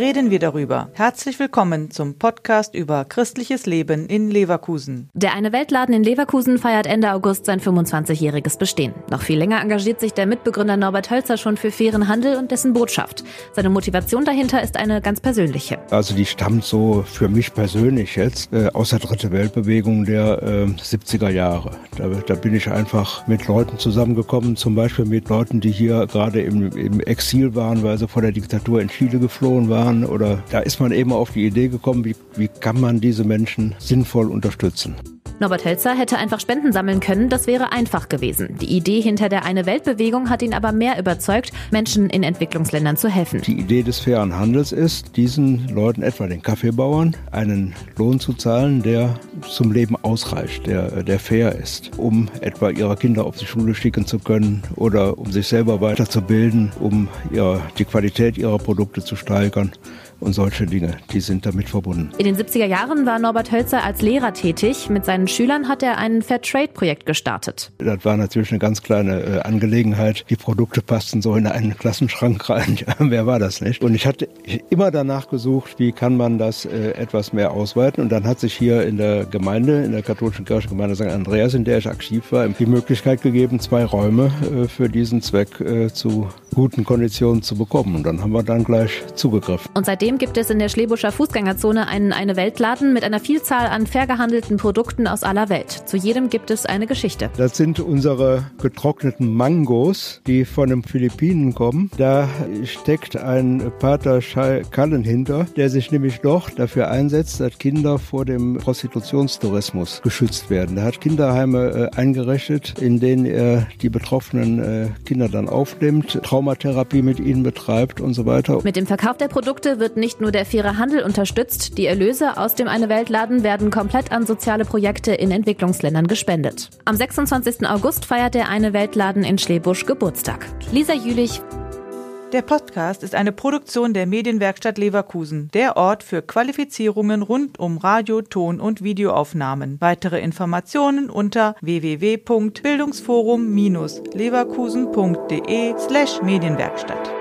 reden wir darüber. Herzlich willkommen zum Podcast über christliches Leben in Leverkusen. Der Eine Weltladen in Leverkusen feiert Ende August sein 25-jähriges Bestehen. Noch viel länger engagiert sich der Mitbegründer Norbert Hölzer schon für fairen Handel und dessen Botschaft. Seine Motivation dahinter ist eine ganz persönliche. Also die stammt so für mich persönlich jetzt äh, aus der Dritte Weltbewegung der äh, 70er Jahre. Da, da bin ich einfach mit Leuten zusammengekommen, zum Beispiel mit Leuten, die hier gerade im, im Exil waren, weil sie vor der Diktatur in Chile geflohen waren. Oder da ist man eben auf die Idee gekommen, wie, wie kann man diese Menschen sinnvoll unterstützen. Norbert Hölzer hätte einfach Spenden sammeln können, das wäre einfach gewesen. Die Idee hinter der Eine Weltbewegung hat ihn aber mehr überzeugt, Menschen in Entwicklungsländern zu helfen. Die Idee des fairen Handels ist, diesen Leuten, etwa den Kaffeebauern, einen Lohn zu zahlen, der zum Leben ausreicht, der, der fair ist, um etwa ihre Kinder auf die Schule schicken zu können oder um sich selber weiterzubilden, um ihre, die Qualität ihrer Produkte zu steigern und solche Dinge, die sind damit verbunden. In den 70er Jahren war Norbert Hölzer als Lehrer tätig. Mit seinen Schülern hat er ein Fairtrade-Projekt gestartet. Das war natürlich eine ganz kleine äh, Angelegenheit. Die Produkte passten so in einen Klassenschrank rein. Wer war das nicht? Und ich hatte immer danach gesucht, wie kann man das äh, etwas mehr ausweiten. Und dann hat sich hier in der Gemeinde, in der katholischen Kirchengemeinde St. Andreas, in der ich aktiv war, die Möglichkeit gegeben, zwei Räume äh, für diesen Zweck äh, zu guten Konditionen zu bekommen. Und dann haben wir dann gleich zugegriffen. Und seitdem gibt es in der Schlebuscher Fußgängerzone einen eine Weltladen mit einer Vielzahl an fair gehandelten Produkten aus aller Welt. Zu jedem gibt es eine Geschichte. Das sind unsere getrockneten Mangos, die von den Philippinen kommen. Da steckt ein Pater Kallen hinter, der sich nämlich doch dafür einsetzt, dass Kinder vor dem Prostitutionstourismus geschützt werden. Er hat Kinderheime äh, eingerichtet, in denen er die betroffenen äh, Kinder dann aufnimmt, Traumatherapie mit ihnen betreibt und so weiter. Mit dem Verkauf der Produkte wird nicht nur der faire Handel unterstützt, die Erlöse aus dem Eine Weltladen werden komplett an soziale Projekte in Entwicklungsländern gespendet. Am 26. August feiert der Eine Weltladen in Schlebusch Geburtstag. Lisa Jülich. Der Podcast ist eine Produktion der Medienwerkstatt Leverkusen, der Ort für Qualifizierungen rund um Radio, Ton und Videoaufnahmen. Weitere Informationen unter www.bildungsforum-leverkusen.de slash Medienwerkstatt.